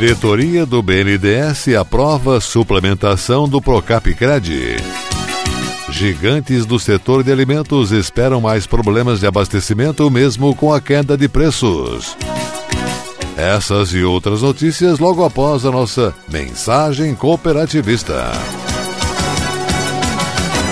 Diretoria do BNDES aprova suplementação do Procapcred. Gigantes do setor de alimentos esperam mais problemas de abastecimento mesmo com a queda de preços. Essas e outras notícias logo após a nossa mensagem cooperativista.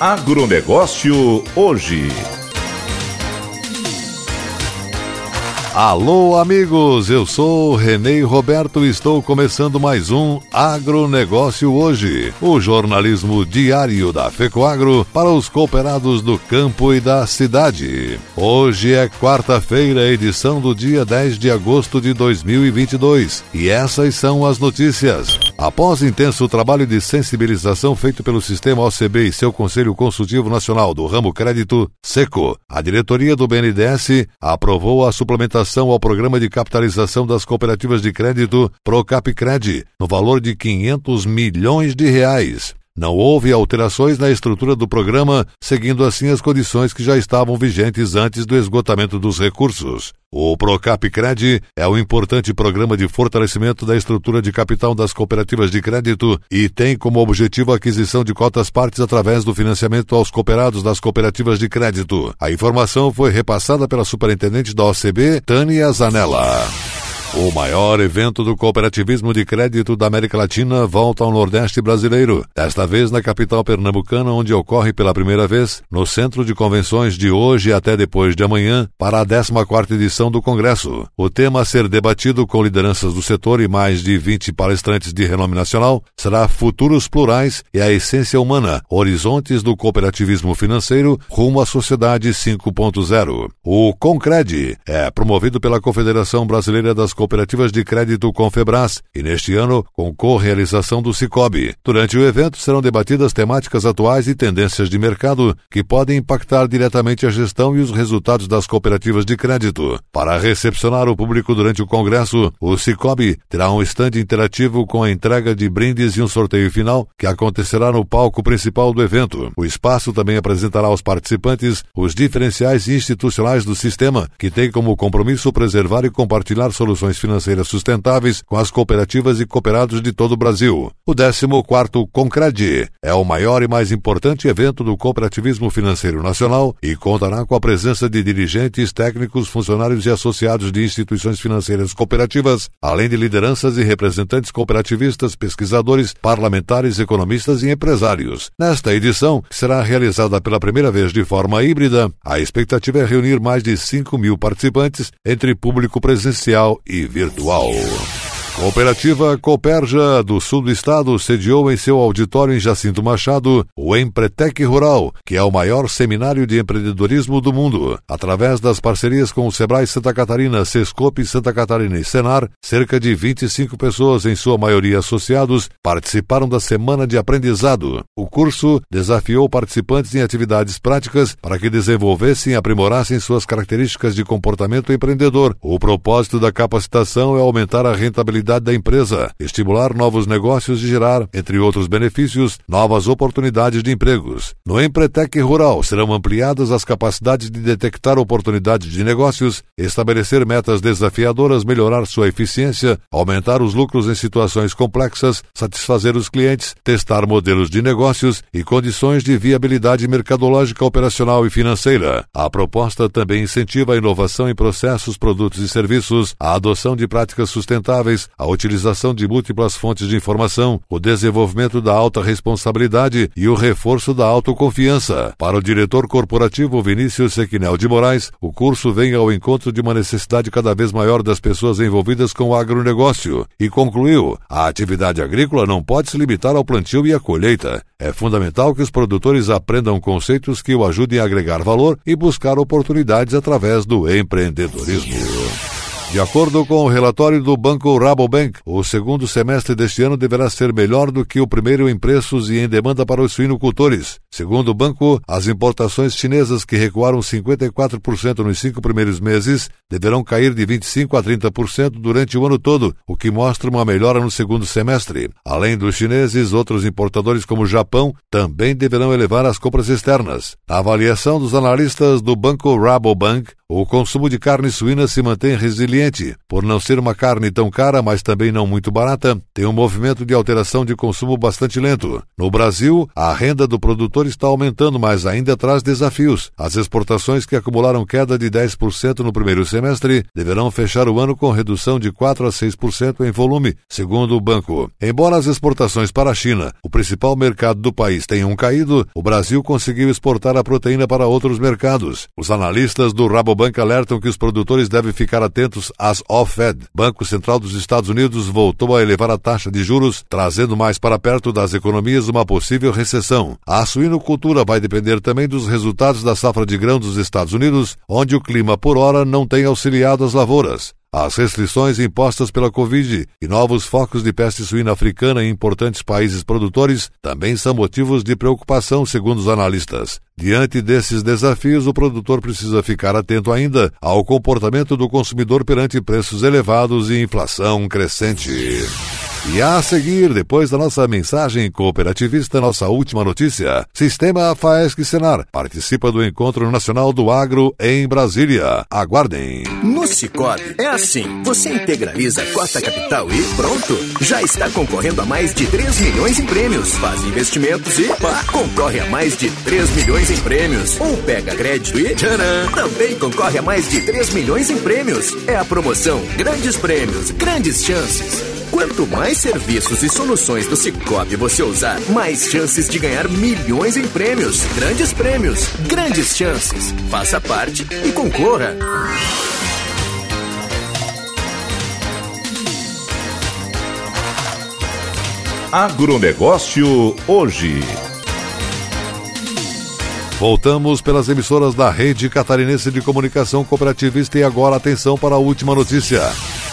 Agronegócio hoje. Alô, amigos, eu sou Renê Roberto e estou começando mais um Agronegócio Hoje, o jornalismo diário da FECOAGRO para os cooperados do campo e da cidade. Hoje é quarta-feira, edição do dia 10 de agosto de 2022 e essas são as notícias. Após intenso trabalho de sensibilização feito pelo Sistema OCB e seu Conselho Consultivo Nacional do Ramo Crédito, SECO, a diretoria do BNDES aprovou a suplementação ao Programa de Capitalização das Cooperativas de Crédito Procapcred, no valor de 500 milhões de reais. Não houve alterações na estrutura do programa, seguindo assim as condições que já estavam vigentes antes do esgotamento dos recursos. O Procapcred é um importante programa de fortalecimento da estrutura de capital das cooperativas de crédito e tem como objetivo a aquisição de cotas partes através do financiamento aos cooperados das cooperativas de crédito. A informação foi repassada pela superintendente da OCB, Tânia Zanella. O maior evento do cooperativismo de crédito da América Latina volta ao Nordeste brasileiro, desta vez na capital pernambucana, onde ocorre pela primeira vez no Centro de Convenções de hoje até depois de amanhã para a 14ª edição do Congresso. O tema a ser debatido com lideranças do setor e mais de 20 palestrantes de renome nacional será Futuros Plurais e a Essência Humana, Horizontes do Cooperativismo Financeiro rumo à Sociedade 5.0. O Concred é promovido pela Confederação Brasileira das cooperativas de crédito Confebras e neste ano com co-realização do Cicobi. Durante o evento serão debatidas temáticas atuais e tendências de mercado que podem impactar diretamente a gestão e os resultados das cooperativas de crédito. Para recepcionar o público durante o congresso, o Cicobi terá um estande interativo com a entrega de brindes e um sorteio final que acontecerá no palco principal do evento. O espaço também apresentará aos participantes os diferenciais institucionais do sistema, que tem como compromisso preservar e compartilhar soluções financeiras sustentáveis com as cooperativas e cooperados de todo o Brasil. O 14º Concred é o maior e mais importante evento do cooperativismo financeiro nacional e contará com a presença de dirigentes, técnicos, funcionários e associados de instituições financeiras cooperativas, além de lideranças e representantes cooperativistas, pesquisadores, parlamentares, economistas e empresários. Nesta edição, que será realizada pela primeira vez de forma híbrida, a expectativa é reunir mais de 5 mil participantes entre público presencial e virtual. Cooperativa Cooperja do sul do estado sediou em seu auditório em Jacinto Machado o Empretec Rural, que é o maior seminário de empreendedorismo do mundo. Através das parcerias com o Sebrae Santa Catarina, Sescope Santa Catarina e Senar, cerca de 25 pessoas, em sua maioria associados, participaram da semana de aprendizado. O curso desafiou participantes em atividades práticas para que desenvolvessem e aprimorassem suas características de comportamento empreendedor. O propósito da capacitação é aumentar a rentabilidade da empresa, estimular novos negócios e gerar, entre outros benefícios, novas oportunidades de empregos. No Empretec Rural serão ampliadas as capacidades de detectar oportunidades de negócios, estabelecer metas desafiadoras, melhorar sua eficiência, aumentar os lucros em situações complexas, satisfazer os clientes, testar modelos de negócios e condições de viabilidade mercadológica, operacional e financeira. A proposta também incentiva a inovação em processos, produtos e serviços, a adoção de práticas sustentáveis, a utilização de múltiplas fontes de informação, o desenvolvimento da alta responsabilidade e o reforço da autoconfiança. Para o diretor corporativo Vinícius Sequinel de Moraes, o curso vem ao encontro de uma necessidade cada vez maior das pessoas envolvidas com o agronegócio e concluiu: a atividade agrícola não pode se limitar ao plantio e à colheita. É fundamental que os produtores aprendam conceitos que o ajudem a agregar valor e buscar oportunidades através do empreendedorismo. De acordo com o relatório do Banco Rabobank, o segundo semestre deste ano deverá ser melhor do que o primeiro em preços e em demanda para os suinocultores. Segundo o banco, as importações chinesas que recuaram 54% nos cinco primeiros meses deverão cair de 25% a 30% durante o ano todo, o que mostra uma melhora no segundo semestre. Além dos chineses, outros importadores como o Japão também deverão elevar as compras externas. A avaliação dos analistas do Banco Rabobank, o consumo de carne suína se mantém resiliente. Por não ser uma carne tão cara, mas também não muito barata, tem um movimento de alteração de consumo bastante lento. No Brasil, a renda do produtor está aumentando, mas ainda traz desafios. As exportações que acumularam queda de 10% no primeiro semestre deverão fechar o ano com redução de 4 a 6% em volume, segundo o banco. Embora as exportações para a China, o principal mercado do país, tenham caído, o Brasil conseguiu exportar a proteína para outros mercados. Os analistas do Rabo Bank alertam que os produtores devem ficar atentos às off-Fed. Banco Central dos Estados Unidos voltou a elevar a taxa de juros, trazendo mais para perto das economias uma possível recessão. A suinocultura vai depender também dos resultados da safra de grão dos Estados Unidos, onde o clima por hora não tem auxiliado as lavouras. As restrições impostas pela Covid e novos focos de peste suína africana em importantes países produtores também são motivos de preocupação, segundo os analistas. Diante desses desafios, o produtor precisa ficar atento ainda ao comportamento do consumidor perante preços elevados e inflação crescente. E a seguir, depois da nossa mensagem cooperativista, nossa última notícia, Sistema Faesc Senar participa do Encontro Nacional do Agro em Brasília. Aguardem. No Cicobi é assim, você integraliza a cota capital e pronto, já está concorrendo a mais de 3 milhões em prêmios. Faz investimentos e pá, concorre a mais de 3 milhões em prêmios. Ou pega crédito e tcharam, também concorre a mais de 3 milhões em prêmios. É a promoção Grandes Prêmios, Grandes Chances. Quanto mais serviços e soluções do Cicobi você usar, mais chances de ganhar milhões em prêmios. Grandes prêmios, grandes chances. Faça parte e concorra. Agronegócio hoje. Voltamos pelas emissoras da Rede Catarinense de Comunicação Cooperativista e agora atenção para a última notícia.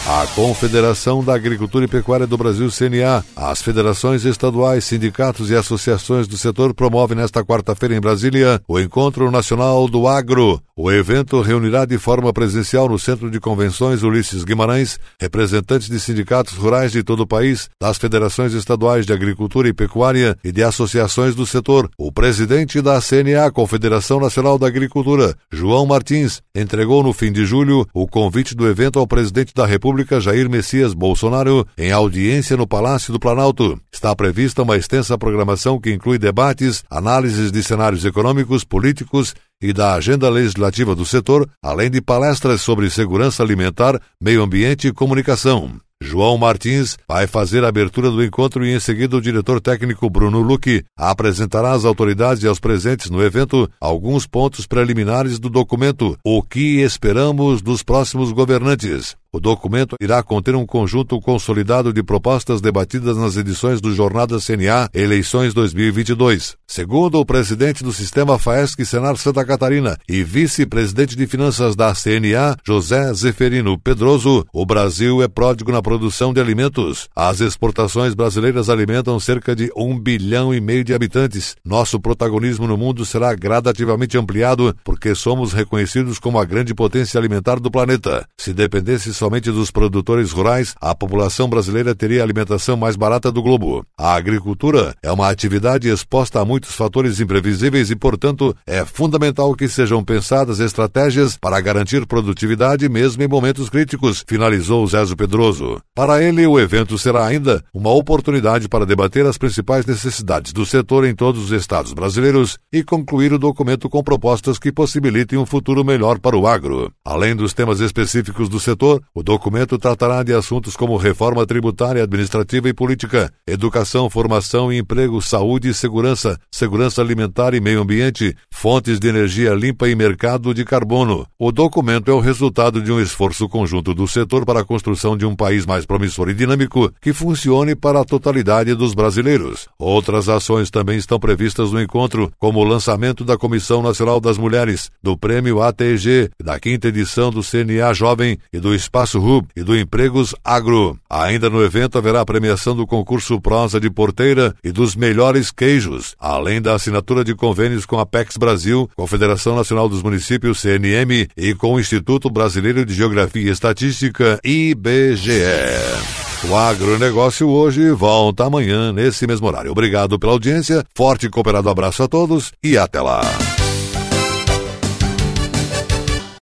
A Confederação da Agricultura e Pecuária do Brasil, CNA, as federações estaduais, sindicatos e associações do setor promovem nesta quarta-feira em Brasília o Encontro Nacional do Agro. O evento reunirá de forma presencial no Centro de Convenções Ulisses Guimarães representantes de sindicatos rurais de todo o país, das federações estaduais de agricultura e pecuária e de associações do setor. O presidente da CNA, Confederação Nacional da Agricultura, João Martins, entregou no fim de julho o convite do evento ao presidente da República República Jair Messias Bolsonaro em audiência no Palácio do Planalto. Está prevista uma extensa programação que inclui debates, análises de cenários econômicos, políticos e da agenda legislativa do setor, além de palestras sobre segurança alimentar, meio ambiente e comunicação. João Martins vai fazer a abertura do encontro e em seguida o diretor técnico Bruno Luque apresentará às autoridades e aos presentes no evento alguns pontos preliminares do documento O que esperamos dos próximos governantes. O documento irá conter um conjunto consolidado de propostas debatidas nas edições do Jornada CNA Eleições 2022. Segundo o presidente do Sistema FAESC Senar Santa Catarina e vice-presidente de finanças da CNA, José Zeferino Pedroso, o Brasil é pródigo na produção de alimentos. As exportações brasileiras alimentam cerca de um bilhão e meio de habitantes. Nosso protagonismo no mundo será gradativamente ampliado porque somos reconhecidos como a grande potência alimentar do planeta. Se dependesse somente dos produtores rurais, a população brasileira teria a alimentação mais barata do globo. A agricultura é uma atividade exposta a muitos fatores imprevisíveis e, portanto, é fundamental que sejam pensadas estratégias para garantir produtividade mesmo em momentos críticos, finalizou Zézo Pedroso. Para ele, o evento será ainda uma oportunidade para debater as principais necessidades do setor em todos os estados brasileiros e concluir o documento com propostas que possibilitem um futuro melhor para o agro. Além dos temas específicos do setor, o documento tratará de assuntos como reforma tributária, administrativa e política, educação, formação e emprego, saúde e segurança, segurança alimentar e meio ambiente, fontes de energia limpa e mercado de carbono. O documento é o resultado de um esforço conjunto do setor para a construção de um país mais promissor e dinâmico que funcione para a totalidade dos brasileiros. Outras ações também estão previstas no encontro, como o lançamento da Comissão Nacional das Mulheres, do Prêmio ATG, da quinta edição do CNA Jovem e do Espaço RUB e do Empregos Agro. Ainda no evento haverá a premiação do concurso Prosa de Porteira e dos melhores queijos, além da assinatura de convênios com a PEX Brasil, Confederação Nacional dos Municípios, CNM, e com o Instituto Brasileiro de Geografia e Estatística, IBGE. O agronegócio hoje volta amanhã nesse mesmo horário. Obrigado pela audiência, forte e cooperado abraço a todos e até lá.